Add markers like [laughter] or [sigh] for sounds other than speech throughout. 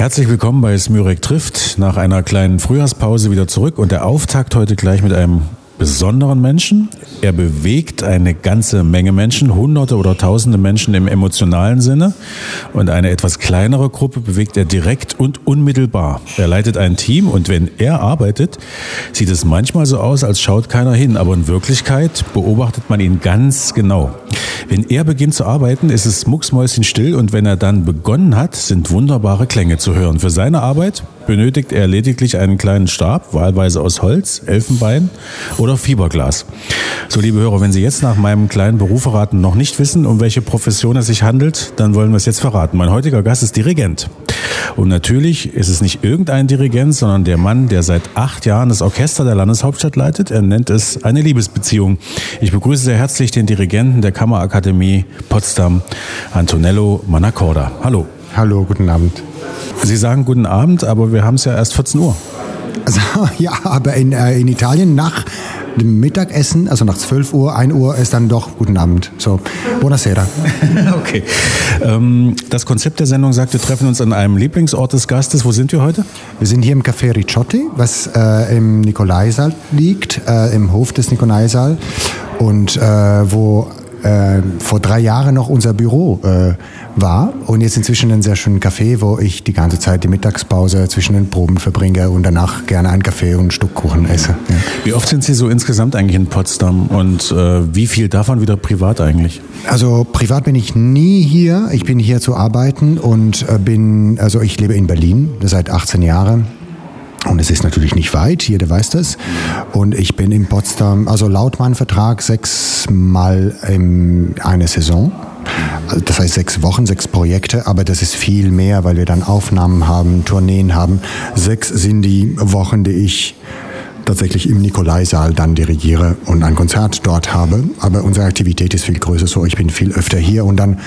Herzlich willkommen bei Smürek trifft. Nach einer kleinen Frühjahrspause wieder zurück und der Auftakt heute gleich mit einem besonderen Menschen. Er bewegt eine ganze Menge Menschen, hunderte oder tausende Menschen im emotionalen Sinne. Und eine etwas kleinere Gruppe bewegt er direkt und unmittelbar. Er leitet ein Team und wenn er arbeitet, sieht es manchmal so aus, als schaut keiner hin. Aber in Wirklichkeit beobachtet man ihn ganz genau. Wenn er beginnt zu arbeiten, ist es mucksmäuschenstill und wenn er dann begonnen hat, sind wunderbare Klänge zu hören. Für seine Arbeit benötigt er lediglich einen kleinen Stab, wahlweise aus Holz, Elfenbein oder Fiberglas. So, liebe Hörer, wenn Sie jetzt nach meinem kleinen Beruf verraten noch nicht wissen, um welche Profession es sich handelt, dann wollen wir es jetzt verraten. Mein heutiger Gast ist Dirigent. Und natürlich ist es nicht irgendein Dirigent, sondern der Mann, der seit acht Jahren das Orchester der Landeshauptstadt leitet. Er nennt es eine Liebesbeziehung. Ich begrüße sehr herzlich den Dirigenten der Kammerakademie Potsdam, Antonello Manacorda. Hallo. Hallo, guten Abend. Sie sagen guten Abend, aber wir haben es ja erst 14 Uhr. Also, [laughs] ja, aber in, äh, in Italien nach dem Mittagessen, also nach 12 Uhr, 1 Uhr, ist dann doch guten Abend. So, buonasera. [laughs] okay. Ähm, das Konzept der Sendung sagt, wir treffen uns an einem Lieblingsort des Gastes. Wo sind wir heute? Wir sind hier im Café Ricciotti, was äh, im Nikolaisaal liegt, äh, im Hof des Nikolaisaal und äh, wo äh, vor drei Jahren noch unser Büro äh, war und jetzt inzwischen ein sehr schönen Café, wo ich die ganze Zeit die Mittagspause zwischen den Proben verbringe und danach gerne einen Kaffee und ein Stück Kuchen esse. Ja. Wie oft sind Sie so insgesamt eigentlich in Potsdam und äh, wie viel davon wieder privat eigentlich? Also privat bin ich nie hier. Ich bin hier zu arbeiten und äh, bin, also ich lebe in Berlin seit 18 Jahren und es ist natürlich nicht weit, jeder weiß das. Und ich bin in Potsdam, also laut meinem Vertrag sechsmal in einer Saison. Das heißt sechs Wochen, sechs Projekte, aber das ist viel mehr, weil wir dann Aufnahmen haben, Tourneen haben. Sechs sind die Wochen, die ich tatsächlich im Nikolaisaal dann dirigiere und ein Konzert dort habe. Aber unsere Aktivität ist viel größer, so ich bin viel öfter hier und dann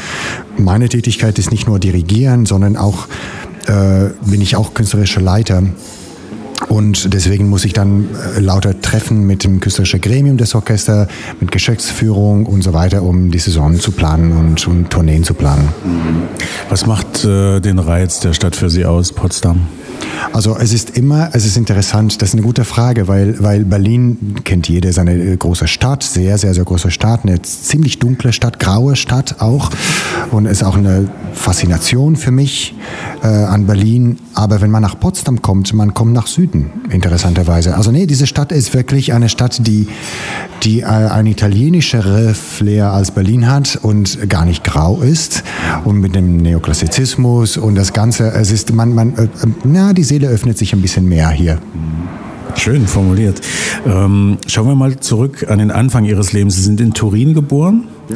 meine Tätigkeit ist nicht nur dirigieren, sondern auch äh, bin ich auch künstlerischer Leiter und deswegen muss ich dann äh, lauter treffen mit dem künstlerischen Gremium des Orchesters, mit Geschäftsführung und so weiter, um die Saison zu planen und, und Tourneen zu planen. Was macht äh, den Reiz der Stadt für Sie aus, Potsdam? Also es ist immer, es ist interessant, das ist eine gute Frage, weil, weil Berlin kennt jeder, ist eine äh, große Stadt, sehr, sehr, sehr große Stadt, eine ziemlich dunkle Stadt, graue Stadt auch und ist auch eine Faszination für mich äh, an Berlin. Aber wenn man nach Potsdam kommt, man kommt nach Süden, interessanterweise. Also nee, diese Stadt ist wirklich eine Stadt, die, die äh, ein italienischere Flair als Berlin hat und gar nicht grau ist und mit dem Neoklassizismus und das Ganze, es ist, man, man, äh, na, die Seele öffnet sich ein bisschen mehr hier. Schön formuliert. Ähm, schauen wir mal zurück an den Anfang Ihres Lebens. Sie sind in Turin geboren, ja.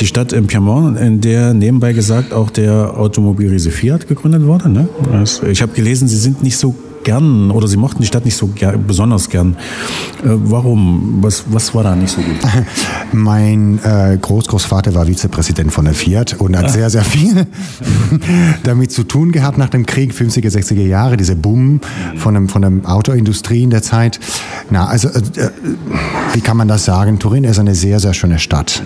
die Stadt im Piemont, in der nebenbei gesagt auch der Automobilriese Fiat gegründet wurde. Ne? Ich habe gelesen, Sie sind nicht so gern oder Sie mochten die Stadt nicht so ger besonders gern. Äh, warum? Was, was war da nicht so gut? [laughs] Mein äh, Großgroßvater war Vizepräsident von der Fiat und hat ah. sehr, sehr viel [laughs] damit zu tun gehabt nach dem Krieg, 50er, 60er Jahre, dieser Boom von, dem, von der Autoindustrie in der Zeit. Na, also, äh, äh, wie kann man das sagen? Turin ist eine sehr, sehr schöne Stadt,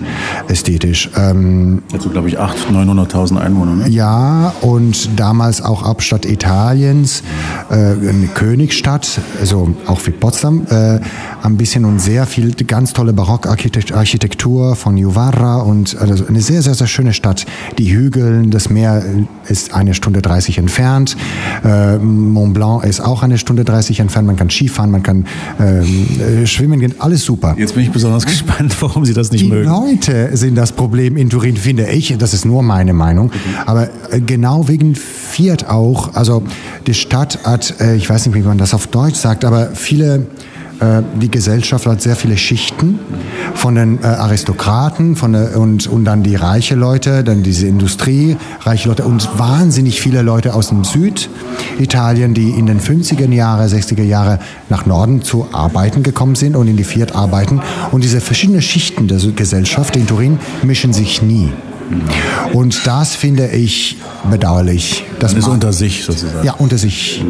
ästhetisch. Ähm, also, glaube ich, 800.000, 900.000 Einwohner. Ne? Ja, und damals auch Hauptstadt Italiens. Äh, eine Königsstadt, also auch wie Potsdam, äh, ein bisschen und sehr viel ganz tolle Barockarchitektur von Juvarra und also eine sehr, sehr, sehr schöne Stadt. Die Hügel, das Meer ist eine Stunde 30 entfernt. Äh, Mont Blanc ist auch eine Stunde 30 entfernt. Man kann Skifahren, man kann äh, schwimmen gehen, alles super. Jetzt bin ich besonders gespannt, warum Sie das nicht Die mögen. Die Leute sind das Problem in Turin, finde ich. Das ist nur meine Meinung. Aber äh, genau wegen Fiat auch. Also die Stadt hat, äh, ich weiß nicht, wie man das auf Deutsch sagt, aber viele äh, die Gesellschaft hat sehr viele Schichten von den äh, Aristokraten von der, und, und dann die reiche Leute, dann diese Industrie, reiche Leute und wahnsinnig viele Leute aus dem Süditalien, die in den 50er Jahre, 60er Jahre nach Norden zu arbeiten gekommen sind und in die Fiat arbeiten. Und diese verschiedenen Schichten der Gesellschaft in Turin mischen sich nie. Und das finde ich bedauerlich. Das ist unter sich sozusagen. Ja, unter sich.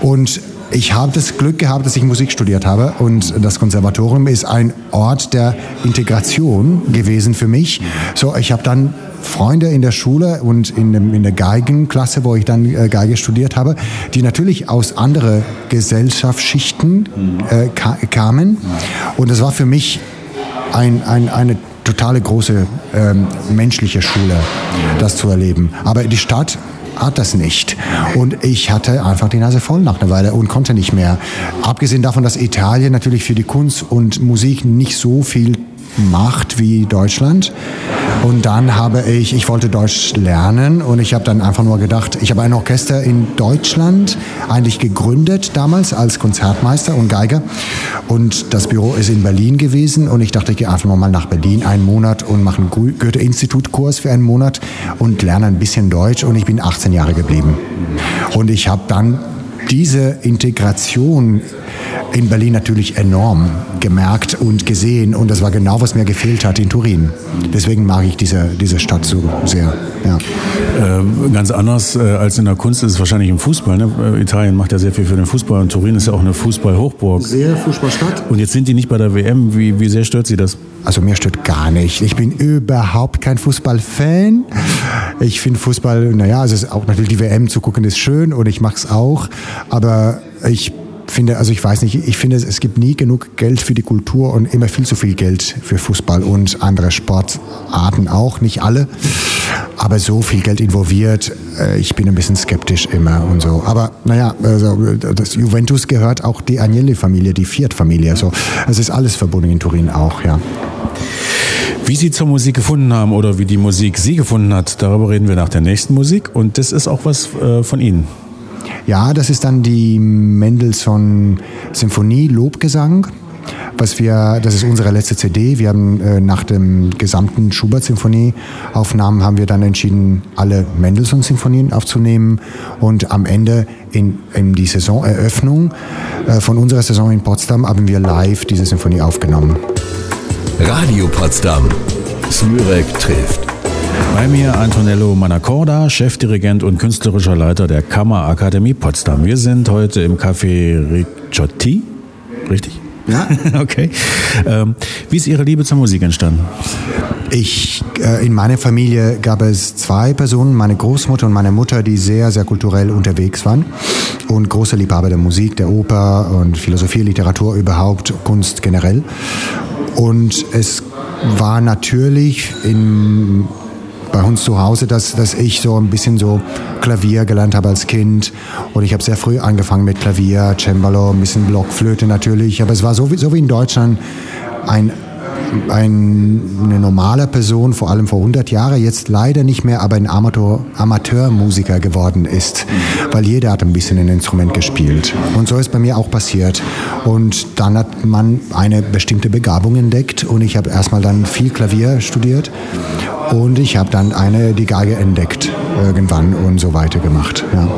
Und ich habe das Glück gehabt, dass ich Musik studiert habe und das Konservatorium ist ein Ort der Integration gewesen für mich. So, ich habe dann Freunde in der Schule und in, in der Geigenklasse, wo ich dann äh, Geige studiert habe, die natürlich aus anderen Gesellschaftsschichten äh, ka kamen. Und das war für mich ein, ein, eine totale große ähm, menschliche Schule, das zu erleben. Aber die Stadt hat das nicht. Und ich hatte einfach die Nase voll nach einer Weile und konnte nicht mehr. Abgesehen davon, dass Italien natürlich für die Kunst und Musik nicht so viel macht wie Deutschland. Und dann habe ich, ich wollte Deutsch lernen und ich habe dann einfach nur gedacht, ich habe ein Orchester in Deutschland eigentlich gegründet damals als Konzertmeister und Geiger. Und das Büro ist in Berlin gewesen und ich dachte, ich gehe einfach mal nach Berlin einen Monat und mache einen Goethe-Institut-Kurs für einen Monat und lerne ein bisschen Deutsch und ich bin 18 Jahre geblieben. Und ich habe dann diese Integration in Berlin natürlich enorm gemerkt und gesehen und das war genau, was mir gefehlt hat in Turin. Deswegen mag ich diese, diese Stadt so sehr. Ja. Äh, ganz anders äh, als in der Kunst ist es wahrscheinlich im Fußball. Ne? Äh, Italien macht ja sehr viel für den Fußball und Turin ist ja auch eine Fußball-Hochburg. Sehr Fußballstadt. Und jetzt sind die nicht bei der WM. Wie, wie sehr stört Sie das? Also mir stört gar nicht. Ich bin überhaupt kein Fußballfan. Ich finde Fußball, naja, also auch natürlich die WM zu gucken ist schön und ich mache es auch. Aber ich finde, also ich weiß nicht, ich finde, es gibt nie genug Geld für die Kultur und immer viel zu viel Geld für Fußball und andere Sportarten auch, nicht alle, aber so viel Geld involviert, äh, ich bin ein bisschen skeptisch immer und so. Aber naja, also das Juventus gehört auch die Agnelli-Familie, die Fiat-Familie, so. Es ist alles verbunden in Turin auch, ja. Wie Sie zur Musik gefunden haben oder wie die Musik Sie gefunden hat, darüber reden wir nach der nächsten Musik und das ist auch was äh, von Ihnen. Ja, das ist dann die Mendelssohn Symphonie Lobgesang. Was wir, das ist unsere letzte CD. Wir haben äh, nach dem gesamten Schubert-Symphonie-Aufnahmen haben wir dann entschieden, alle Mendelssohn-Symphonien aufzunehmen und am Ende in, in die Saisoneröffnung äh, von unserer Saison in Potsdam haben wir live diese Symphonie aufgenommen. Radio Potsdam. Smürek trifft. Bei mir Antonello Manacorda, Chefdirigent und künstlerischer Leiter der Kammerakademie Potsdam. Wir sind heute im Café Ricciotti, richtig? Ja. [laughs] okay. Ähm, wie ist Ihre Liebe zur Musik entstanden? Ich, äh, in meiner Familie gab es zwei Personen, meine Großmutter und meine Mutter, die sehr, sehr kulturell unterwegs waren und große Liebhaber der Musik, der Oper und Philosophie, Literatur überhaupt, Kunst generell. Und es war natürlich in bei uns zu Hause, dass, dass ich so ein bisschen so Klavier gelernt habe als Kind. Und ich habe sehr früh angefangen mit Klavier, Cembalo, ein bisschen Blockflöte natürlich. Aber es war so wie, so wie in Deutschland ein ein, eine normale Person, vor allem vor 100 Jahren, jetzt leider nicht mehr, aber ein Amateur, Amateurmusiker geworden ist, weil jeder hat ein bisschen ein Instrument gespielt. Und so ist bei mir auch passiert. Und dann hat man eine bestimmte Begabung entdeckt und ich habe erstmal dann viel Klavier studiert und ich habe dann eine, die Geige entdeckt irgendwann und so weiter gemacht. Ja.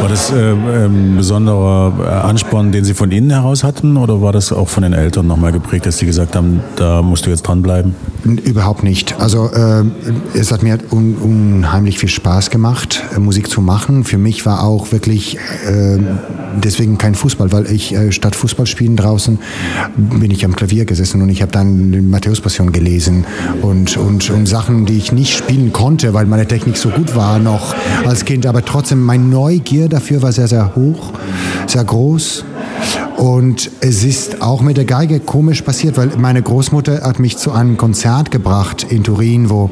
War das äh, ein besonderer Ansporn, den Sie von Ihnen heraus hatten oder war das auch von den Eltern nochmal geprägt, dass Sie gesagt haben, da musst du jetzt dranbleiben? Überhaupt nicht. Also äh, es hat mir un unheimlich viel Spaß gemacht, äh, Musik zu machen. Für mich war auch wirklich äh, deswegen kein Fußball, weil ich äh, statt Fußball spielen draußen bin ich am Klavier gesessen und ich habe dann die Matthäus-Passion gelesen und, und, und Sachen, die ich nicht spielen konnte, weil meine Technik so gut war noch als Kind. Aber trotzdem, meine Neugier dafür war sehr, sehr hoch, sehr groß. Und es ist auch mit der Geige komisch passiert, weil meine Großmutter hat mich zu einem Konzert gebracht in Turin, wo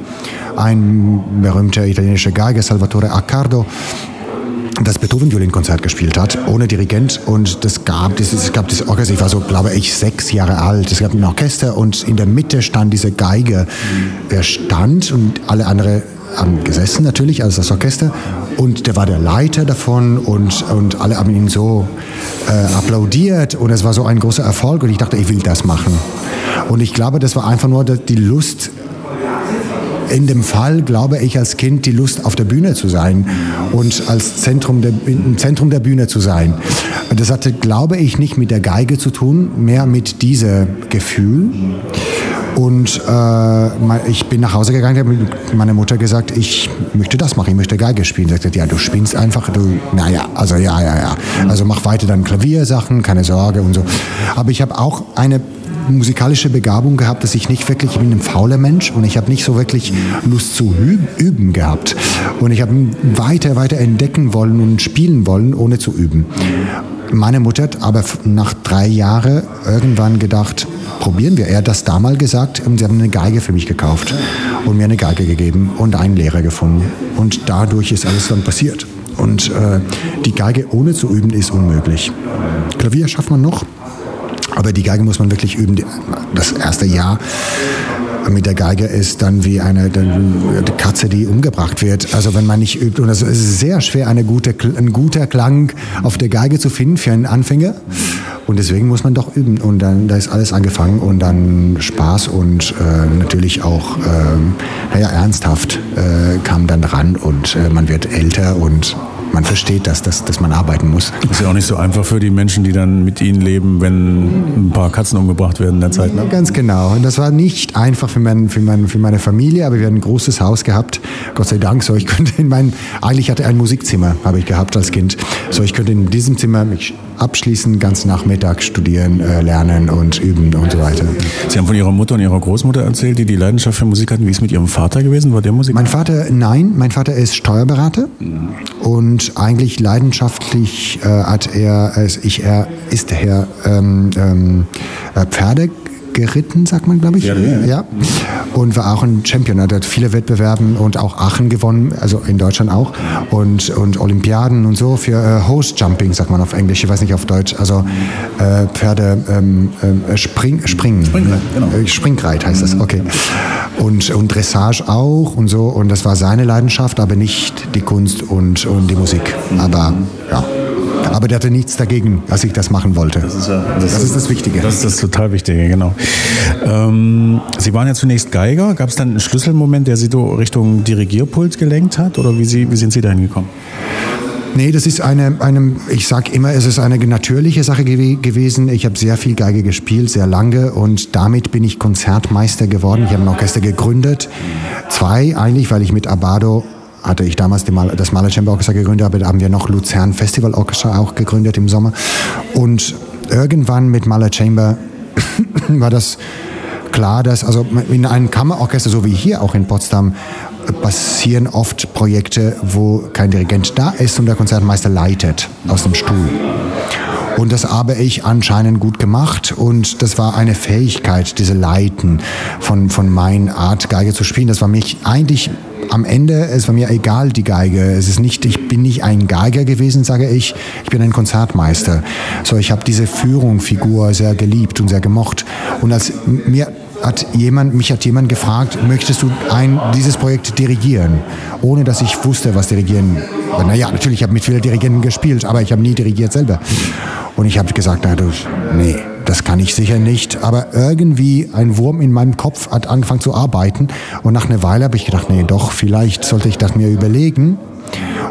ein berühmter italienischer Geiger, Salvatore Accardo, das Beethoven-Violinkonzert gespielt hat, ohne Dirigent. Und das gab, das, es gab das Orchester, ich war so, glaube ich, sechs Jahre alt. Es gab ein Orchester und in der Mitte stand diese Geige. Er stand und alle anderen haben gesessen natürlich, als das Orchester. Und der war der Leiter davon und, und alle haben ihn so äh, applaudiert. Und es war so ein großer Erfolg und ich dachte, ich will das machen. Und ich glaube, das war einfach nur die Lust, in dem Fall, glaube ich, als Kind die Lust auf der Bühne zu sein und als Zentrum der, im Zentrum der Bühne zu sein. Das hatte, glaube ich, nicht mit der Geige zu tun, mehr mit diesem Gefühl. Und äh, ich bin nach Hause gegangen, habe meine Mutter gesagt, ich möchte das machen, ich möchte Geige spielen. Sie sagte, ja, du spielst einfach, du, naja, also ja, ja, ja. Also mach weiter dann Klaviersachen, keine Sorge und so. Aber ich habe auch eine musikalische Begabung gehabt, dass ich nicht wirklich, ich bin ein fauler Mensch und ich habe nicht so wirklich Lust zu üben gehabt. Und ich habe weiter, weiter entdecken wollen und spielen wollen, ohne zu üben. Meine Mutter hat aber nach drei Jahren irgendwann gedacht, probieren wir. Er hat das damals gesagt und sie haben eine Geige für mich gekauft und mir eine Geige gegeben und einen Lehrer gefunden. Und dadurch ist alles dann passiert. Und äh, die Geige ohne zu üben ist unmöglich. Klavier schafft man noch, aber die Geige muss man wirklich üben. Das erste Jahr mit der Geige ist dann wie eine Katze, die umgebracht wird. Also wenn man nicht übt. Und es ist sehr schwer, eine gute, ein guter Klang auf der Geige zu finden für einen Anfänger. Und deswegen muss man doch üben. Und dann da ist alles angefangen und dann Spaß und äh, natürlich auch, äh, naja, ernsthaft äh, kam dann ran und äh, man wird älter und man versteht das, dass, dass man arbeiten muss. Ist ja auch nicht so einfach für die Menschen, die dann mit ihnen leben, wenn ein paar Katzen umgebracht werden in der Zeit. Ne? Ganz genau. Und das war nicht einfach für, mein, für, mein, für meine Familie, aber wir hatten ein großes Haus gehabt. Gott sei Dank. So, ich [laughs] könnte in meinem, eigentlich hatte ich ein Musikzimmer, habe ich gehabt als Kind. So, ich könnte in diesem Zimmer mich abschließen, ganz Nachmittag studieren, äh, lernen und üben und so weiter. Sie haben von Ihrer Mutter und Ihrer Großmutter erzählt, die die Leidenschaft für Musik hatten. Wie ist es mit Ihrem Vater gewesen? War der Musiker? Mein Vater, nein. Mein Vater ist Steuerberater und eigentlich leidenschaftlich äh, hat er, also ich, er ist der ähm, ähm, äh, Pferde geritten, sagt man, glaube ich. Ja, ja. ja. Und war auch ein Champion. Er hat viele Wettbewerben und auch Aachen gewonnen, also in Deutschland auch. Und, und Olympiaden und so für äh, Host Jumping, sagt man auf Englisch, ich weiß nicht auf Deutsch. Also äh, Pferde ähm, äh, Spring, Springen. Springreit, genau. Äh, Springreit heißt das, okay. Und, und Dressage auch und so. Und das war seine Leidenschaft, aber nicht die Kunst und, und die Musik. Aber ja. Aber der hatte nichts dagegen, als ich das machen wollte. Das ist, ja, das, das, ist das Wichtige. Das ist das total Wichtige, genau. Ähm, Sie waren ja zunächst Geiger. Gab es dann einen Schlüsselmoment, der Sie so Richtung Dirigierpult gelenkt hat? Oder wie, Sie, wie sind Sie dahin gekommen? Nee, das ist eine, eine ich sage immer, es ist eine natürliche Sache gew gewesen. Ich habe sehr viel Geige gespielt, sehr lange und damit bin ich Konzertmeister geworden. Ich habe ein Orchester gegründet. Zwei eigentlich, weil ich mit Abado hatte ich damals das Maler Chamber Orchestra gegründet, aber da haben wir noch Luzern Festival Orchestra auch gegründet im Sommer. Und irgendwann mit Maler Chamber [coughs] war das klar, dass also in einem Kammerorchester, so wie hier auch in Potsdam, passieren oft Projekte, wo kein Dirigent da ist und der Konzertmeister leitet aus dem Stuhl. Und das habe ich anscheinend gut gemacht und das war eine Fähigkeit, diese Leiten von, von meiner Art Geige zu spielen. Das war mich eigentlich am Ende, es war mir egal, die Geige. Es ist nicht, ich bin nicht ein Geiger gewesen, sage ich. Ich bin ein Konzertmeister. So, ich habe diese Führungsfigur sehr geliebt und sehr gemocht. Und als mir hat jemand, mich hat jemand gefragt, möchtest du ein, dieses Projekt dirigieren? Ohne dass ich wusste, was dirigieren. Naja, natürlich, ich habe mit vielen Dirigenten gespielt, aber ich habe nie dirigiert selber. Und ich habe gesagt, na du, nee, das kann ich sicher nicht. Aber irgendwie ein Wurm in meinem Kopf hat angefangen zu arbeiten. Und nach einer Weile habe ich gedacht, nee, doch, vielleicht sollte ich das mir überlegen.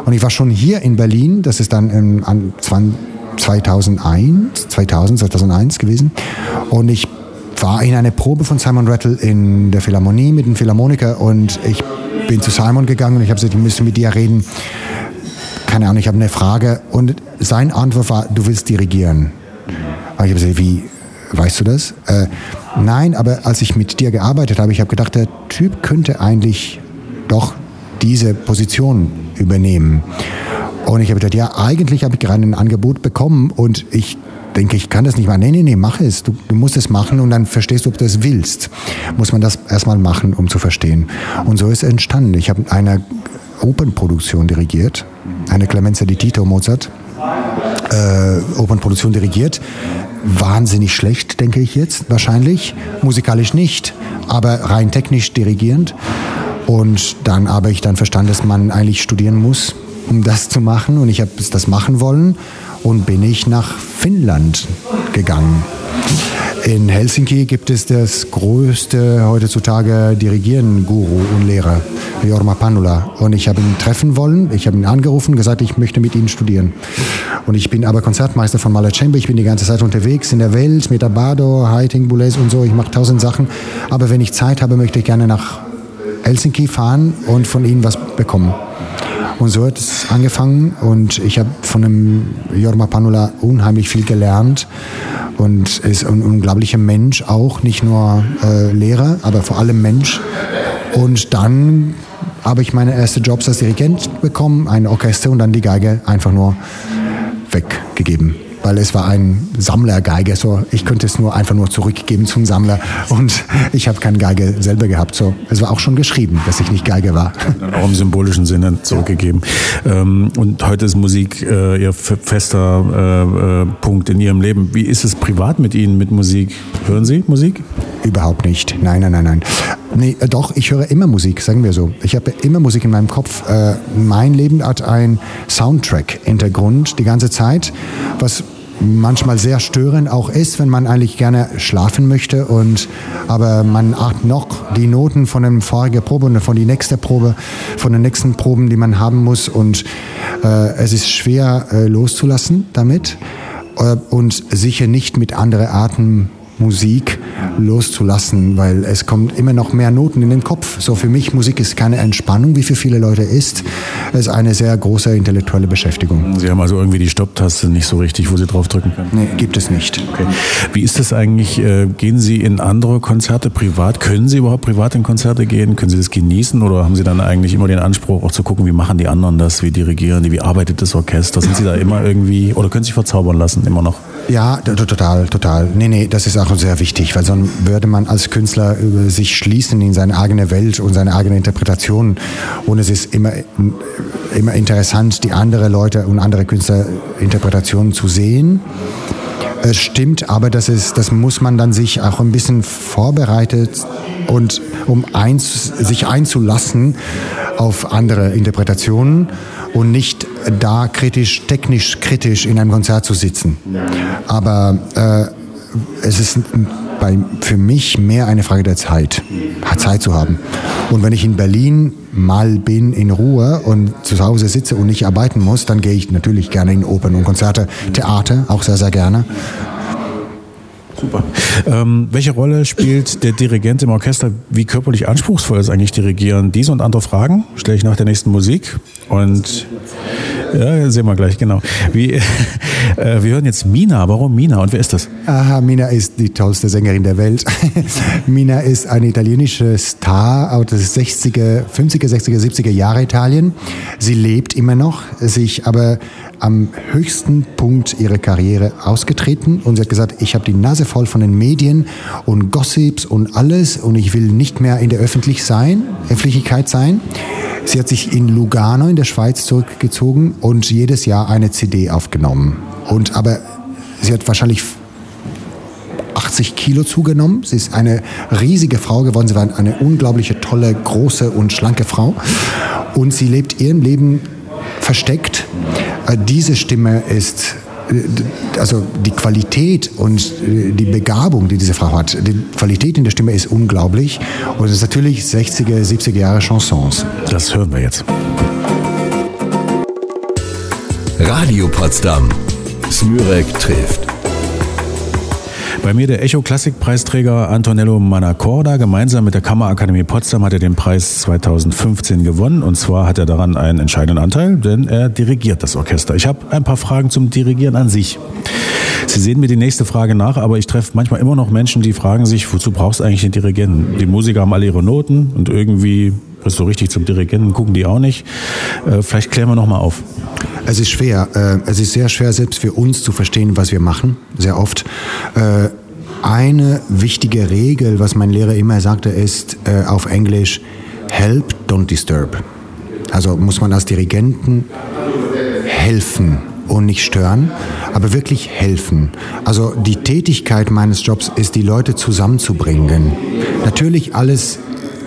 Und ich war schon hier in Berlin, das ist dann im, an 2001, 2000, 2001 gewesen. Und ich war in einer Probe von Simon Rattle in der Philharmonie mit dem Philharmoniker und ich bin zu Simon gegangen und ich habe gesagt, ich müsste mit dir reden. Keine Ahnung, ich habe eine Frage und sein Antwort war, du willst dirigieren. Aber ich habe gesagt, wie, weißt du das? Äh, nein, aber als ich mit dir gearbeitet habe, ich habe gedacht, der Typ könnte eigentlich doch diese Position übernehmen. Und ich habe gedacht, ja, eigentlich habe ich gerade ein Angebot bekommen und ich denke, ich kann das nicht machen. Nee, nee, nee, mach es. Du, du musst es machen und dann verstehst du, ob du es willst. Muss man das erstmal machen, um zu verstehen. Und so ist es entstanden. Ich habe eine Opernproduktion dirigiert, eine Clemenza di Tito Mozart. Äh, Opernproduktion dirigiert. Wahnsinnig schlecht, denke ich jetzt, wahrscheinlich. Musikalisch nicht, aber rein technisch dirigierend. Und dann habe ich dann verstanden, dass man eigentlich studieren muss, um das zu machen. Und ich habe das machen wollen und bin ich nach Finnland gegangen. In Helsinki gibt es das größte heutzutage Dirigieren-Guru und Lehrer, Jorma Panula. Und ich habe ihn treffen wollen. Ich habe ihn angerufen gesagt, ich möchte mit ihm studieren. Und ich bin aber Konzertmeister von Mahler Chamber. Ich bin die ganze Zeit unterwegs in der Welt mit Abado, Heiting, Boulez und so. Ich mache tausend Sachen. Aber wenn ich Zeit habe, möchte ich gerne nach Helsinki fahren und von ihnen was bekommen. Und so hat es angefangen und ich habe von dem Jorma Panula unheimlich viel gelernt und ist ein unglaublicher Mensch auch, nicht nur äh, Lehrer, aber vor allem Mensch. Und dann habe ich meine ersten Jobs als Dirigent bekommen, ein Orchester und dann die Geige einfach nur weggegeben weil es war ein Sammlergeige. So, ich könnte es nur einfach nur zurückgeben zum Sammler und ich habe keine Geige selber gehabt. So, es war auch schon geschrieben, dass ich nicht Geige war. Dann auch im symbolischen Sinne zurückgegeben. Ja. Ähm, und heute ist Musik äh, Ihr fester äh, äh, Punkt in Ihrem Leben. Wie ist es privat mit Ihnen, mit Musik? Hören Sie Musik? Überhaupt nicht. Nein, nein, nein, nein. Nee, doch, ich höre immer Musik, sagen wir so. Ich habe immer Musik in meinem Kopf. Mein Leben hat einen Soundtrack-Hintergrund die ganze Zeit, was manchmal sehr störend auch ist, wenn man eigentlich gerne schlafen möchte und aber man hat noch die Noten von der vorigen Probe und von der nächsten Probe, von den nächsten Proben, die man haben muss und äh, es ist schwer äh, loszulassen damit äh, und sicher nicht mit anderen Arten Musik loszulassen, weil es kommt immer noch mehr Noten in den Kopf. So für mich Musik ist keine Entspannung, wie für viele Leute ist. Es ist eine sehr große intellektuelle Beschäftigung. Sie haben also irgendwie die Stopptaste nicht so richtig, wo Sie drauf drücken können? Nee, gibt es nicht. Okay. Wie ist das eigentlich? Äh, gehen Sie in andere Konzerte privat? Können Sie überhaupt privat in Konzerte gehen? Können Sie das genießen oder haben Sie dann eigentlich immer den Anspruch, auch zu gucken, wie machen die anderen das, wie dirigieren die, wie arbeitet das Orchester? Sind Sie da immer irgendwie oder können Sie sich verzaubern lassen, immer noch? Ja, total, total. Nee, nee, das ist auch sehr wichtig, weil sonst würde man als Künstler über sich schließen in seine eigene Welt und seine eigene Interpretation. Und es ist immer, immer interessant, die andere Leute und andere Künstlerinterpretationen zu sehen. Es stimmt, aber das, ist, das muss man dann sich auch ein bisschen vorbereitet und um eins, sich einzulassen auf andere Interpretationen und nicht da kritisch, technisch kritisch in einem Konzert zu sitzen. Aber äh, es ist bei, für mich mehr eine Frage der Zeit, Zeit zu haben. Und wenn ich in Berlin mal bin in Ruhe und zu Hause sitze und nicht arbeiten muss, dann gehe ich natürlich gerne in Opern und Konzerte, Theater auch sehr, sehr gerne. Super. Ähm, welche Rolle spielt der Dirigent im Orchester? Wie körperlich anspruchsvoll ist eigentlich Dirigieren? Diese und andere Fragen stelle ich nach der nächsten Musik. Und ja, sehen wir gleich, genau. Wie, [laughs] äh, wir hören jetzt Mina. Warum Mina und wer ist das? Aha, Mina ist die tollste Sängerin der Welt. [laughs] Mina ist eine italienische Star aus den 60er, 50er, 60er, 70er Jahre Italien. Sie lebt immer noch, sich aber am höchsten Punkt ihrer Karriere ausgetreten und sie hat gesagt, ich habe die Nase voll von den Medien und Gossips und alles und ich will nicht mehr in der Öffentlich sein, Öffentlichkeit sein. Sie hat sich in Lugano in der Schweiz zurückgezogen und jedes Jahr eine CD aufgenommen. Und aber sie hat wahrscheinlich 80 Kilo zugenommen. Sie ist eine riesige Frau geworden. Sie war eine unglaubliche, tolle, große und schlanke Frau. Und sie lebt ihrem Leben versteckt. Äh, diese Stimme ist also die Qualität und äh, die Begabung, die diese Frau hat, die Qualität in der Stimme ist unglaublich. Und es ist natürlich 60er, 70er Jahre Chansons. Das hören wir jetzt. Radio Potsdam. Smürek trifft. Bei mir der Echo Klassikpreisträger Antonello Manacorda. Gemeinsam mit der Kammerakademie Potsdam hat er den Preis 2015 gewonnen. Und zwar hat er daran einen entscheidenden Anteil, denn er dirigiert das Orchester. Ich habe ein paar Fragen zum Dirigieren an sich. Sie sehen mir die nächste Frage nach, aber ich treffe manchmal immer noch Menschen, die fragen sich, wozu brauchst du eigentlich den Dirigenten? Die Musiker haben alle ihre Noten und irgendwie so richtig zum Dirigenten gucken die auch nicht. Äh, vielleicht klären wir nochmal auf. Es ist schwer. Äh, es ist sehr schwer, selbst für uns zu verstehen, was wir machen, sehr oft. Äh, eine wichtige Regel, was mein Lehrer immer sagte, ist auf Englisch, help, don't disturb. Also muss man als Dirigenten helfen und nicht stören, aber wirklich helfen. Also die Tätigkeit meines Jobs ist, die Leute zusammenzubringen. Natürlich alles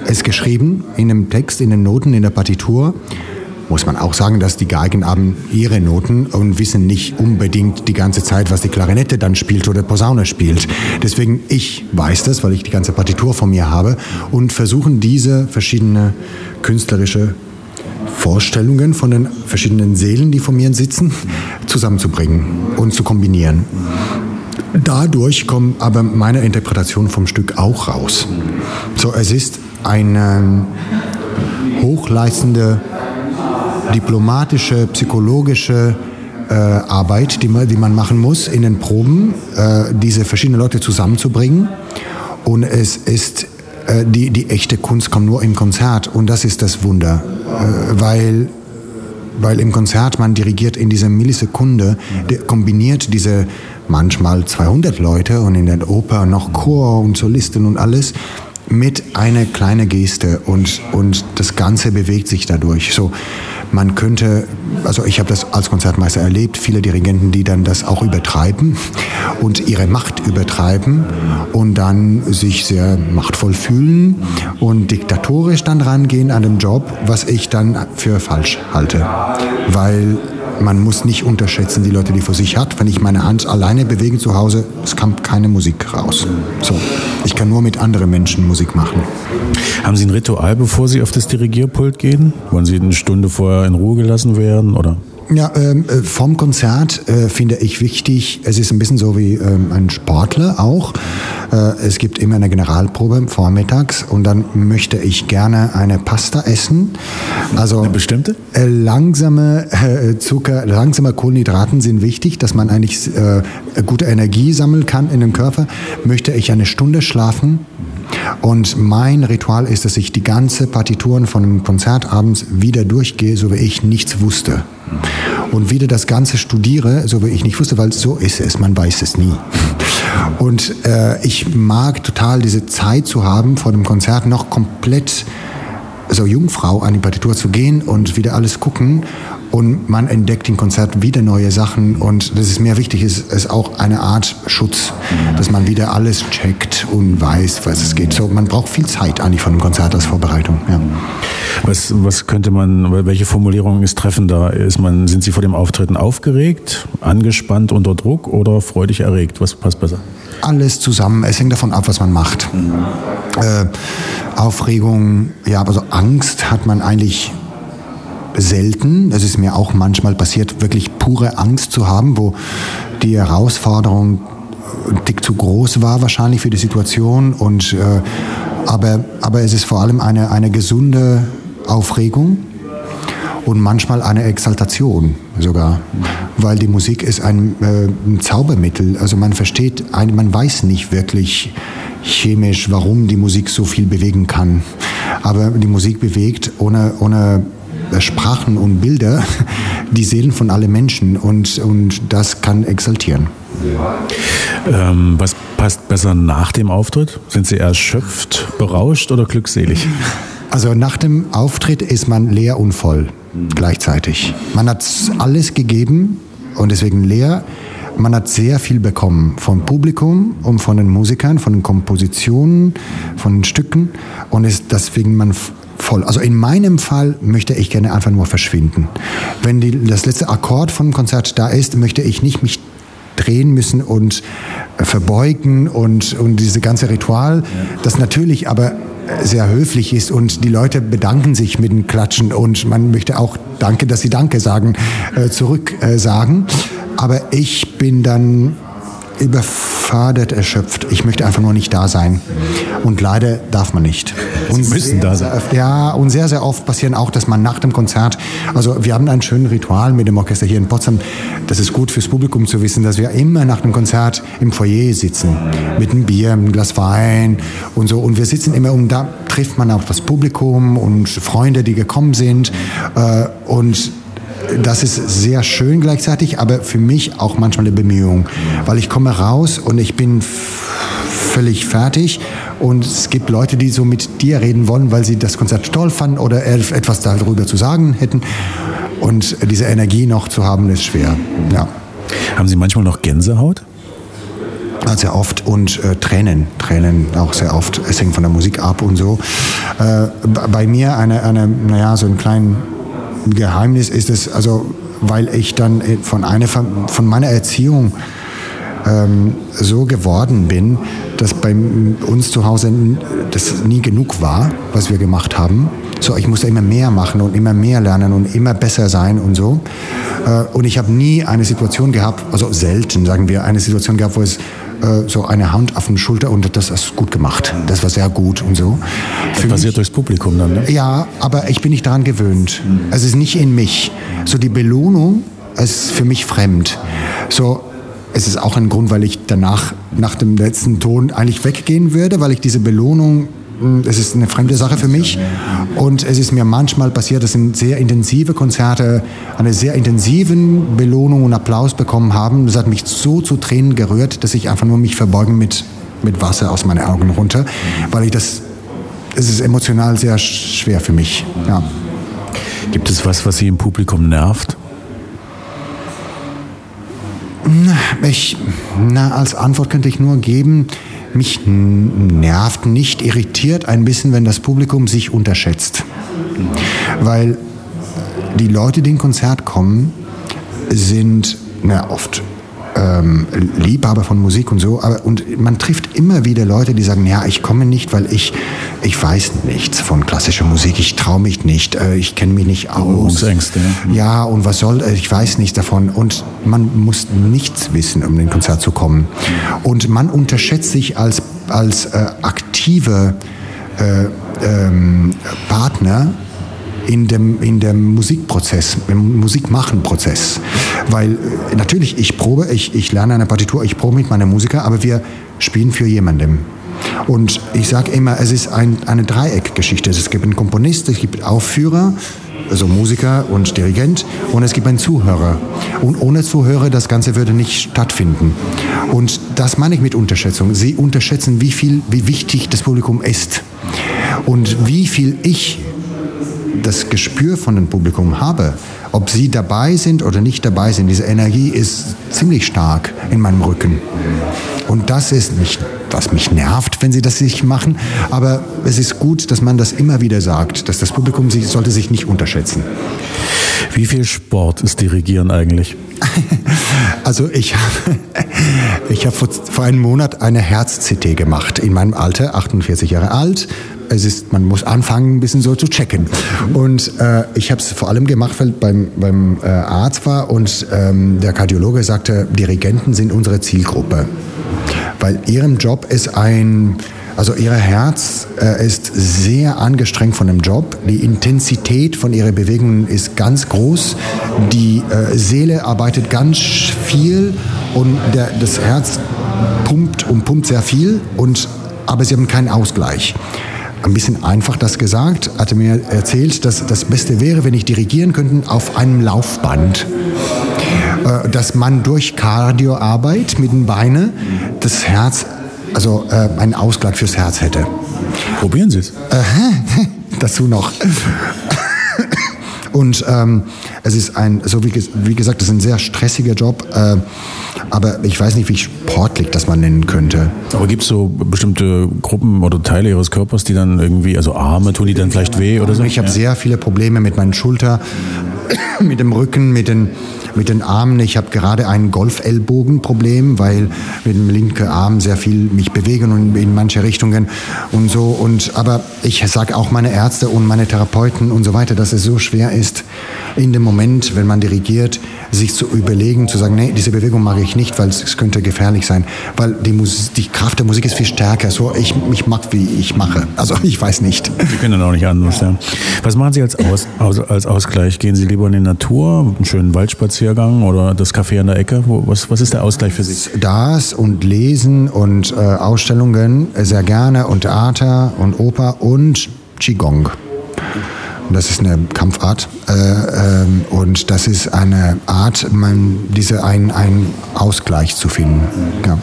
ist geschrieben in einem Text, in den Noten, in der Partitur muss man auch sagen, dass die Geigen haben ihre Noten und wissen nicht unbedingt die ganze Zeit, was die Klarinette dann spielt oder Posaune spielt. Deswegen, ich weiß das, weil ich die ganze Partitur von mir habe und versuchen diese verschiedene künstlerische Vorstellungen von den verschiedenen Seelen, die vor mir sitzen, zusammenzubringen und zu kombinieren. Dadurch kommt aber meine Interpretation vom Stück auch raus. So, es ist eine hochleistende diplomatische, psychologische äh, Arbeit, die man, die man machen muss in den Proben, äh, diese verschiedenen Leute zusammenzubringen. Und es ist äh, die, die echte Kunst kommt nur im Konzert und das ist das Wunder, äh, weil weil im Konzert man dirigiert in dieser Millisekunde, kombiniert diese manchmal 200 Leute und in der Oper noch Chor und Solisten und alles mit einer kleinen Geste und, und das Ganze bewegt sich dadurch. So, man könnte, also ich habe das als Konzertmeister erlebt, viele Dirigenten, die dann das auch übertreiben und ihre Macht übertreiben und dann sich sehr machtvoll fühlen und diktatorisch dann rangehen an den Job, was ich dann für falsch halte. Weil man muss nicht unterschätzen, die Leute, die vor sich hat. Wenn ich meine Hand alleine bewege zu Hause, es kommt keine Musik raus. So, ich kann nur mit anderen Menschen Musik machen. Haben Sie ein Ritual, bevor Sie auf das Dirigierpult gehen? Wollen Sie eine Stunde vorher in Ruhe gelassen werden oder? Ja, ähm, äh, vom Konzert äh, finde ich wichtig, es ist ein bisschen so wie ähm, ein Sportler auch. Äh, es gibt immer eine Generalprobe vormittags und dann möchte ich gerne eine Pasta essen. Also eine bestimmte? Äh, langsame äh, Zucker, langsame Kohlenhydraten sind wichtig, dass man eigentlich äh, gute Energie sammeln kann in dem Körper. Möchte ich eine Stunde schlafen und mein Ritual ist, dass ich die ganze Partituren von dem Konzert abends wieder durchgehe, so wie ich nichts wusste. Und wieder das Ganze studiere, so wie ich nicht wusste, weil so ist es, man weiß es nie. Und äh, ich mag total diese Zeit zu haben, vor dem Konzert noch komplett so Jungfrau an die Partitur zu gehen und wieder alles gucken und man entdeckt im Konzert wieder neue Sachen und das ist mir wichtig, ist, ist auch eine Art Schutz, dass man wieder alles checkt und weiß, was es geht. So, man braucht viel Zeit eigentlich von einem Konzert als Vorbereitung. Ja. Was, was könnte man, welche Formulierung ist treffender? Ist man, sind Sie vor dem Auftreten aufgeregt, angespannt, unter Druck oder freudig erregt? Was passt besser? Alles zusammen. Es hängt davon ab, was man macht. Mhm. Äh, Aufregung, ja, aber so Angst hat man eigentlich selten. Es ist mir auch manchmal passiert, wirklich pure Angst zu haben, wo die Herausforderung Tick zu groß war wahrscheinlich für die Situation. Und, äh, aber, aber es ist vor allem eine, eine gesunde Aufregung und manchmal eine Exaltation sogar, weil die Musik ist ein, äh, ein Zaubermittel. Also man versteht, ein, man weiß nicht wirklich chemisch, warum die Musik so viel bewegen kann. Aber die Musik bewegt ohne, ohne Sprachen und Bilder [laughs] die Seelen von allen Menschen und, und das kann exaltieren. Ähm, was passt besser nach dem Auftritt? Sind Sie erschöpft, berauscht oder glückselig? Also nach dem Auftritt ist man leer und voll gleichzeitig. Man hat alles gegeben und deswegen leer. Man hat sehr viel bekommen vom Publikum und von den Musikern, von den Kompositionen, von den Stücken und ist deswegen man voll. Also in meinem Fall möchte ich gerne einfach nur verschwinden. Wenn die, das letzte Akkord vom Konzert da ist, möchte ich nicht mich drehen müssen und äh, verbeugen und, und diese ganze Ritual, das natürlich aber sehr höflich ist und die Leute bedanken sich mit dem Klatschen und man möchte auch Danke, dass sie Danke sagen, äh, zurück äh, sagen. Aber ich bin dann überfordert, erschöpft. Ich möchte einfach nur nicht da sein. Und leider darf man nicht. Und Sie müssen da sein. ja, und sehr, sehr oft passieren auch, dass man nach dem Konzert, also wir haben ein schönes Ritual mit dem Orchester hier in Potsdam. Das ist gut fürs Publikum zu wissen, dass wir immer nach dem Konzert im Foyer sitzen. Mit einem Bier, einem Glas Wein und so. Und wir sitzen immer und da trifft man auch das Publikum und Freunde, die gekommen sind. Äh, und das ist sehr schön gleichzeitig, aber für mich auch manchmal eine Bemühung, weil ich komme raus und ich bin völlig fertig und es gibt Leute, die so mit dir reden wollen, weil sie das Konzert toll fanden oder etwas darüber zu sagen hätten und diese Energie noch zu haben, ist schwer. Ja. Haben Sie manchmal noch Gänsehaut? sehr oft und äh, Tränen, Tränen auch sehr oft. Es hängt von der Musik ab und so. Äh, bei mir eine, eine, naja, so einen kleinen Geheimnis ist es, also weil ich dann von, einer, von meiner Erziehung ähm, so geworden bin, dass bei uns zu Hause das nie genug war, was wir gemacht haben. So, ich musste immer mehr machen und immer mehr lernen und immer besser sein und so. Äh, und ich habe nie eine Situation gehabt, also selten, sagen wir, eine Situation gehabt, wo es äh, so eine Hand auf den Schulter und das hast gut gemacht. Das war sehr gut und so. Das passiert durchs Publikum dann, ne? Ja, aber ich bin nicht daran gewöhnt. Mhm. Es ist nicht in mich. So die Belohnung ist für mich fremd. So, es ist auch ein Grund, weil ich danach, nach dem letzten Ton, eigentlich weggehen würde, weil ich diese Belohnung, es ist eine fremde Sache für mich. Und es ist mir manchmal passiert, dass in sehr intensive Konzerte eine sehr intensiven Belohnung und Applaus bekommen haben. Das hat mich so zu Tränen gerührt, dass ich einfach nur mich verbeugen mit, mit Wasser aus meinen Augen runter, weil ich das, es ist emotional sehr schwer für mich. Ja. Gibt es was, was Sie im Publikum nervt? Ich, na, als Antwort könnte ich nur geben, mich nervt, nicht irritiert ein bisschen, wenn das Publikum sich unterschätzt. Weil die Leute, die in Konzert kommen, sind na, oft ähm, Liebhaber von Musik und so, aber und man trifft immer wieder Leute, die sagen, ja, ich komme nicht, weil ich ich weiß nichts von klassischer Musik, ich traue mich nicht, äh, ich kenne mich nicht aus. Ängste, ja. ja, und was soll, äh, ich weiß nichts davon und man muss nichts wissen, um in den Konzert zu kommen. Und man unterschätzt sich als als äh, aktive äh, ähm, Partner in dem, in dem Musikprozess, im Musikmachenprozess. Weil äh, natürlich, ich probe, ich, ich lerne eine Partitur, ich probe mit meiner Musiker, aber wir spielen für jemandem. Und ich sage immer, es ist ein, eine Dreieckgeschichte. Es gibt einen Komponist, es gibt Aufführer, also Musiker und Dirigent und es gibt einen Zuhörer. Und ohne Zuhörer, das Ganze würde nicht stattfinden. Und das meine ich mit Unterschätzung. Sie unterschätzen, wie viel, wie wichtig das Publikum ist und wie viel ich das Gespür von dem Publikum habe, ob sie dabei sind oder nicht dabei sind, diese Energie ist ziemlich stark in meinem Rücken. Und das ist nicht, was mich nervt, wenn sie das nicht machen, aber es ist gut, dass man das immer wieder sagt, dass das Publikum sich, sollte sich nicht unterschätzen. Wie viel Sport ist Dirigieren eigentlich? [laughs] Also ich habe [laughs] ich hab vor, einem Monat eine Herz-CT gemacht in meinem Alter, 48 Jahre alt, es ist, man muss anfangen, ein bisschen so zu checken. Und äh, ich habe es vor allem gemacht, weil beim, beim äh, Arzt war und ähm, der Kardiologe sagte, Dirigenten sind unsere Zielgruppe. Weil ihrem Job ist ein, also ihr Herz äh, ist sehr angestrengt von dem Job. Die Intensität von ihren Bewegungen ist ganz groß. Die äh, Seele arbeitet ganz viel und der, das Herz pumpt und pumpt sehr viel und aber sie haben keinen Ausgleich ein bisschen einfach das gesagt, hatte mir erzählt, dass das Beste wäre, wenn ich dirigieren könnte auf einem Laufband. Äh, dass man durch Cardioarbeit mit den Beinen das Herz, also äh, einen Ausgleich fürs Herz hätte. Probieren Sie es. Äh, dazu noch. Und ähm, es ist ein, so wie, wie, gesagt, es ist ein sehr stressiger Job, äh, aber ich weiß nicht, wie sportlich das man nennen könnte. Aber gibt es so bestimmte Gruppen oder Teile Ihres Körpers, die dann irgendwie, also Arme, tun die dann vielleicht weh oder so? Ich habe ja. sehr viele Probleme mit meinen Schultern, [coughs] mit dem Rücken, mit den mit den Armen. Ich habe gerade ein Golfellbogenproblem, weil mit dem linken Arm sehr viel mich bewegen und in manche Richtungen und so. Und aber ich sage auch meine Ärzte und meine Therapeuten und so weiter, dass es so schwer ist, in dem Moment, wenn man dirigiert, sich zu überlegen, zu sagen, nee, diese Bewegung mache ich nicht, weil es könnte gefährlich sein, weil die, Musik, die Kraft der Musik ist viel stärker. So, ich, ich mag, wie ich mache. Also [laughs] ich weiß nicht. Sie können auch nicht anders. Ja. Was machen Sie als, Aus, als Ausgleich? Gehen Sie lieber in die Natur, einen schönen Waldspaziergang oder das Café an der Ecke? Was, was ist der Ausgleich für Sie? Das und Lesen und äh, Ausstellungen sehr gerne und Theater und Oper und Qigong. Das ist eine Kampfart äh, ähm, und das ist eine Art, man, diese einen, einen Ausgleich zu finden. Ja.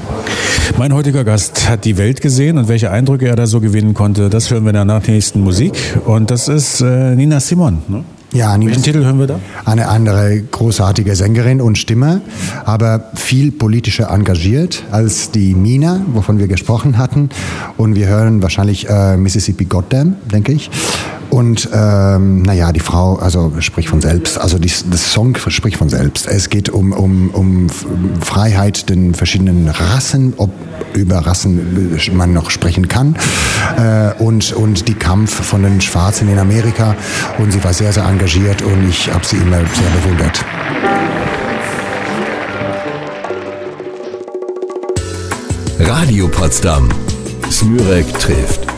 Mein heutiger Gast hat die Welt gesehen und welche Eindrücke er da so gewinnen konnte, das hören wir dann nach der nächsten Musik. Und das ist äh, Nina Simon. Ne? Ja, Welchen Titel hören wir da? Eine andere großartige Sängerin und Stimme, aber viel politischer engagiert als die Mina, wovon wir gesprochen hatten. Und wir hören wahrscheinlich äh, Mississippi Goddamn, denke ich. Und ähm, naja, die Frau, also spricht von selbst, also die, das Song spricht von selbst. Es geht um, um, um Freiheit den verschiedenen Rassen, ob über Rassen man noch sprechen kann, äh, und, und die Kampf von den Schwarzen in Amerika. Und sie war sehr, sehr engagiert und ich habe sie immer sehr bewundert. Radio Potsdam. Smürek trifft.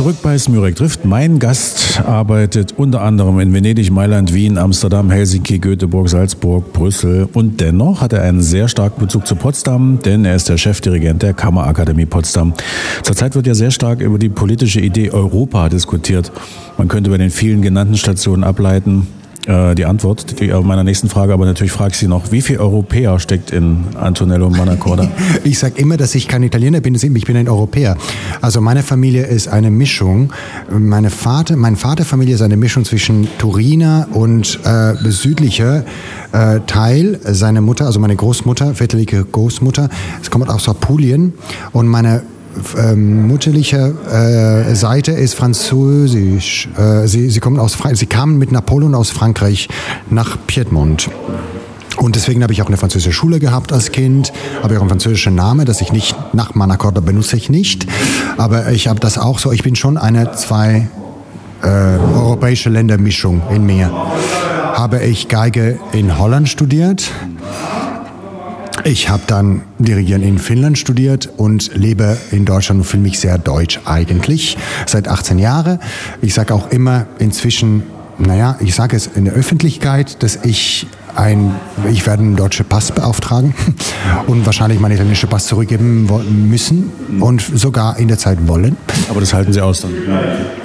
Zurück bei Smürek trifft. Mein Gast arbeitet unter anderem in Venedig, Mailand, Wien, Amsterdam, Helsinki, Göteborg, Salzburg, Brüssel und dennoch hat er einen sehr starken Bezug zu Potsdam, denn er ist der Chefdirigent der Kammerakademie Potsdam. Zurzeit wird ja sehr stark über die politische Idee Europa diskutiert. Man könnte bei den vielen genannten Stationen ableiten, äh, die Antwort die, auf meiner nächsten Frage, aber natürlich frage ich Sie noch, wie viel Europäer steckt in Antonello Manacorda? [laughs] Ich sage immer, dass ich kein Italiener bin, ich bin ein Europäer. Also meine Familie ist eine Mischung. Meine Vater, meine Vaterfamilie ist eine Mischung zwischen Turiner und äh, südlicher äh, Teil. Seine Mutter, also meine Großmutter, väterliche Großmutter, es kommt aus Apulien und meine ähm, mutterliche äh, Seite ist französisch. Äh, sie, sie, kommen aus sie kamen mit Napoleon aus Frankreich nach Piedmont. Und deswegen habe ich auch eine französische Schule gehabt als Kind, habe auch einen französischen Namen, das ich nicht nach Manacorda benutze ich nicht. Aber ich habe das auch so, ich bin schon eine zwei äh, europäische Ländermischung in mir. Habe ich Geige in Holland studiert ich habe dann Dirigieren in Finnland studiert und lebe in Deutschland und fühle mich sehr deutsch eigentlich seit 18 Jahren. Ich sage auch immer inzwischen, naja, ich sage es in der Öffentlichkeit, dass ich ein, ich werde einen deutschen Pass beauftragen [laughs] und wahrscheinlich meinen italienischen Pass zurückgeben müssen und sogar in der Zeit wollen. Aber das halten Sie aus dann?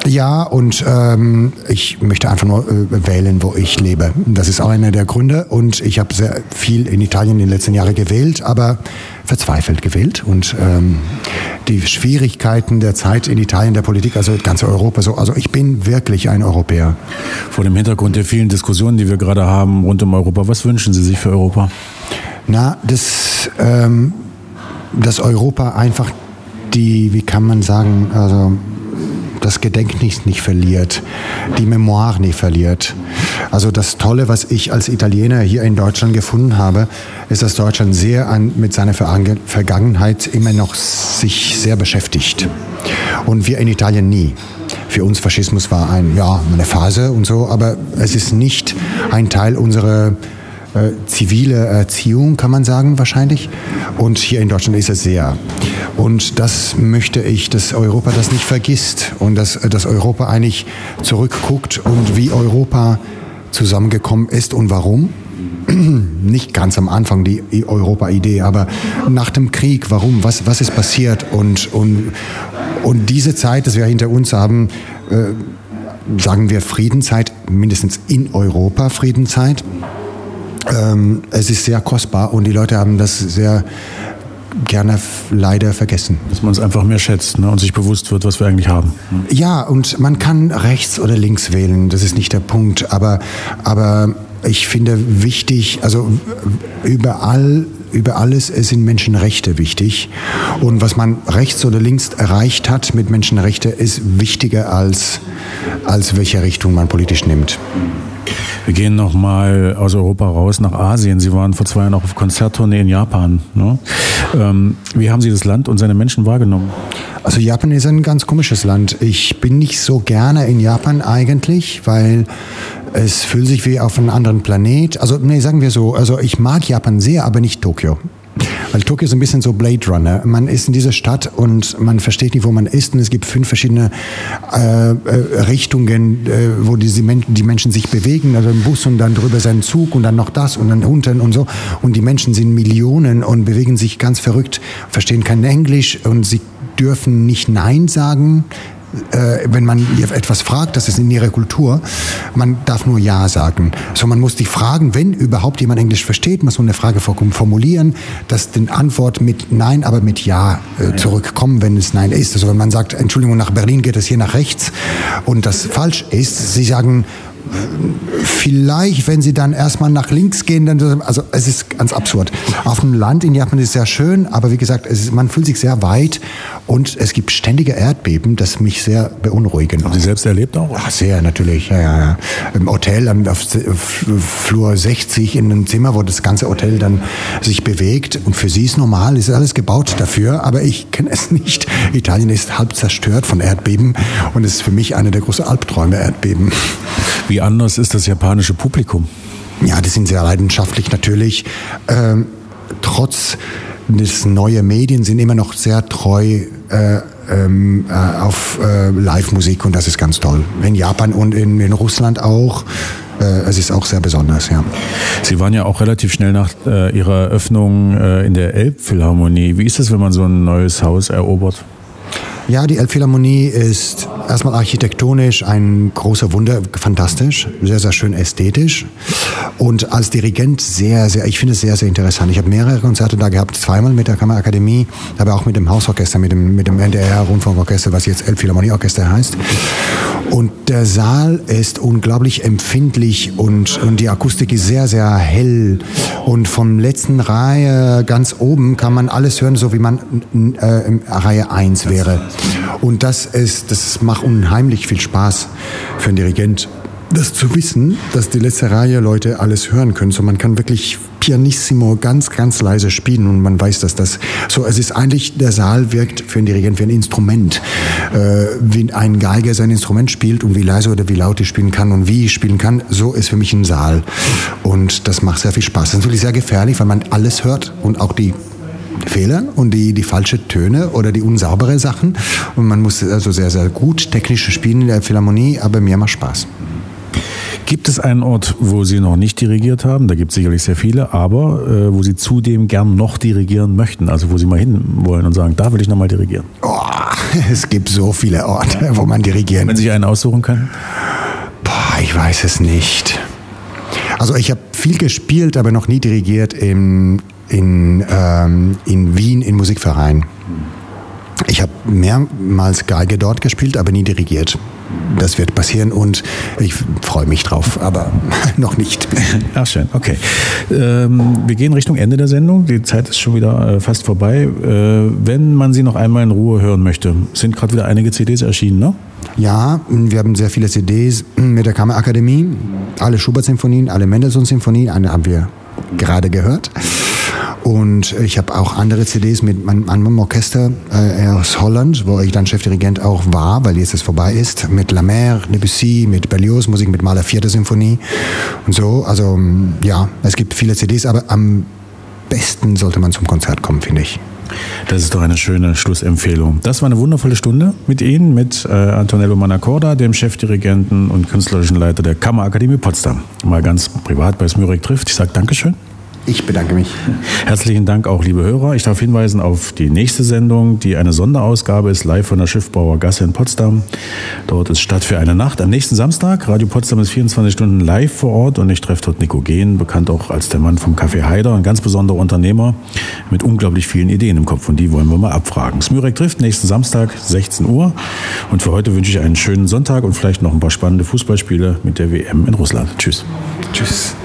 Ja, und ähm, ich möchte einfach nur äh, wählen, wo ich lebe. Das ist auch einer der Gründe und ich habe sehr viel in Italien in den letzten Jahren gewählt, aber verzweifelt gewählt und ähm, die Schwierigkeiten der Zeit in Italien, der Politik, also ganz Europa so. Also ich bin wirklich ein Europäer. Vor dem Hintergrund der vielen Diskussionen, die wir gerade haben rund um Europa, was wünschen Sie sich für Europa? Na, das, ähm, dass Europa einfach die, wie kann man sagen, also das Gedächtnis nicht verliert, die Memoire nicht verliert. Also das Tolle, was ich als Italiener hier in Deutschland gefunden habe, ist, dass Deutschland sehr an, mit seiner Vergangenheit immer noch sich sehr beschäftigt. Und wir in Italien nie. Für uns Faschismus war ein, ja, eine Phase und so, aber es ist nicht ein Teil unserer äh, zivile Erziehung, kann man sagen, wahrscheinlich. Und hier in Deutschland ist es sehr. Und das möchte ich, dass Europa das nicht vergisst und dass, dass Europa eigentlich zurückguckt und wie Europa zusammengekommen ist und warum. [clears throat] Nicht ganz am Anfang die Europa-Idee, aber nach dem Krieg, warum, was, was ist passiert und, und, und diese Zeit, dass wir hinter uns haben, äh, sagen wir Friedenzeit, mindestens in Europa Friedenzeit. Ähm, es ist sehr kostbar und die Leute haben das sehr gerne leider vergessen. Dass man es einfach mehr schätzt ne, und sich bewusst wird, was wir eigentlich haben. Ja, und man kann rechts oder links wählen, das ist nicht der Punkt, aber, aber ich finde wichtig, also überall über alles sind Menschenrechte wichtig. Und was man rechts oder links erreicht hat mit Menschenrechten, ist wichtiger als, als welche Richtung man politisch nimmt. Wir gehen nochmal aus Europa raus nach Asien. Sie waren vor zwei Jahren auch auf Konzerttournee in Japan. Ne? Ähm, wie haben Sie das Land und seine Menschen wahrgenommen? Also Japan ist ein ganz komisches Land. Ich bin nicht so gerne in Japan eigentlich, weil es fühlt sich wie auf einem anderen Planet. Also nee, sagen wir so, also ich mag Japan sehr, aber nicht Tokio. Weil Tokio ist ein bisschen so Blade Runner. Man ist in dieser Stadt und man versteht nicht, wo man ist. Und es gibt fünf verschiedene äh, äh, Richtungen, äh, wo die, die Menschen sich bewegen. Also im Bus und dann drüber sein Zug und dann noch das und dann unten und so. Und die Menschen sind Millionen und bewegen sich ganz verrückt, verstehen kein Englisch und sie dürfen nicht Nein sagen äh, wenn man etwas fragt, das ist in ihrer Kultur, man darf nur Ja sagen. So, man muss die Fragen, wenn überhaupt jemand Englisch versteht, muss man eine Frage formulieren, dass die Antwort mit Nein, aber mit Ja äh, zurückkommen, wenn es Nein ist. Also wenn man sagt, Entschuldigung, nach Berlin geht es hier nach rechts und das falsch ist, sie sagen, vielleicht, wenn sie dann erstmal nach links gehen, dann, also es ist ganz absurd. Auf dem Land in Japan ist es sehr schön, aber wie gesagt, ist, man fühlt sich sehr weit und es gibt ständige Erdbeben, das mich sehr beunruhigen. Haben Sie selbst erlebt auch? Ach, sehr, natürlich. Ja, ja, ja. Im Hotel auf Flur 60 in einem Zimmer, wo das ganze Hotel dann sich bewegt und für sie ist normal, ist alles gebaut dafür, aber ich kenne es nicht. Italien ist halb zerstört von Erdbeben und es ist für mich einer der großen Albträume, Erdbeben. Wie anders ist das japanische Publikum? Ja, die sind sehr leidenschaftlich natürlich. Ähm, trotz des neuen Medien sind immer noch sehr treu äh, ähm, äh, auf äh, Live-Musik und das ist ganz toll. In Japan und in, in Russland auch. Äh, es ist auch sehr besonders, ja. Sie waren ja auch relativ schnell nach äh, Ihrer Eröffnung äh, in der Elbphilharmonie. Wie ist es, wenn man so ein neues Haus erobert? Ja, die Elbphilharmonie ist erstmal architektonisch ein großer Wunder, fantastisch, sehr, sehr schön ästhetisch. Und als Dirigent sehr, sehr, ich finde es sehr, sehr interessant. Ich habe mehrere Konzerte da gehabt, zweimal mit der Kammerakademie, aber auch mit dem Hausorchester, mit dem, mit dem NDR-Rundfunkorchester, was jetzt Elbphilharmonieorchester heißt. Und der Saal ist unglaublich empfindlich und, und die Akustik ist sehr, sehr hell. Und vom letzten Reihe ganz oben kann man alles hören, so wie man äh, in Reihe 1 wäre. Und das ist, das macht unheimlich viel Spaß für einen Dirigent, das zu wissen, dass die letzte Reihe Leute alles hören können. So man kann wirklich pianissimo ganz, ganz leise spielen und man weiß, dass das so, es ist eigentlich, der Saal wirkt für einen Dirigent wie ein Instrument. Äh, wie ein Geiger sein Instrument spielt und wie leise oder wie laut ich spielen kann und wie ich spielen kann, so ist für mich ein Saal. Und das macht sehr viel Spaß. Das ist natürlich sehr gefährlich, weil man alles hört und auch die Fehler und die, die falsche Töne oder die unsaubere Sachen. Und man muss also sehr, sehr gut technisch spielen in der Philharmonie, aber mir macht Spaß. Gibt es einen Ort, wo Sie noch nicht dirigiert haben? Da gibt es sicherlich sehr viele, aber äh, wo Sie zudem gern noch dirigieren möchten, also wo Sie mal hin wollen und sagen, da will ich noch mal dirigieren. Oh, [laughs] es gibt so viele Orte, wo man dirigieren. Wenn Sie sich einen aussuchen können? Boah, ich weiß es nicht. Also ich habe viel gespielt, aber noch nie dirigiert im in, ähm, in Wien in Musikverein. Ich habe mehrmals Geige dort gespielt, aber nie dirigiert. Das wird passieren und ich freue mich drauf, aber [laughs] noch nicht. [laughs] Ach schön, okay. Ähm, wir gehen Richtung Ende der Sendung. Die Zeit ist schon wieder äh, fast vorbei. Äh, wenn man Sie noch einmal in Ruhe hören möchte, sind gerade wieder einige CDs erschienen, ne? Ja, wir haben sehr viele CDs mit der Kammerakademie. Alle Schubert-Symphonien, alle Mendelssohn-Symphonien, eine haben wir gerade gehört. Und ich habe auch andere CDs mit meinem Orchester äh, aus Holland, wo ich dann Chefdirigent auch war, weil jetzt es vorbei ist, mit La Mer, Debussy, mit Berlioz, Musik mit Mahler Vierte Symphonie und so. Also ja, es gibt viele CDs, aber am besten sollte man zum Konzert kommen, finde ich. Das ist doch eine schöne Schlussempfehlung. Das war eine wundervolle Stunde mit Ihnen, mit äh, Antonello Manacorda, dem Chefdirigenten und künstlerischen Leiter der Kammerakademie Potsdam. Mal ganz privat bei Smürek trifft. Ich sage Dankeschön. Ich bedanke mich. Herzlichen Dank auch, liebe Hörer. Ich darf hinweisen auf die nächste Sendung, die eine Sonderausgabe ist, live von der Schiffbauer Gasse in Potsdam. Dort ist Stadt für eine Nacht. Am nächsten Samstag, Radio Potsdam ist 24 Stunden live vor Ort und ich treffe dort Nico Gehn, bekannt auch als der Mann vom Café Haider, ein ganz besonderer Unternehmer mit unglaublich vielen Ideen im Kopf und die wollen wir mal abfragen. Smürek trifft nächsten Samstag, 16 Uhr. Und für heute wünsche ich einen schönen Sonntag und vielleicht noch ein paar spannende Fußballspiele mit der WM in Russland. Tschüss. Tschüss.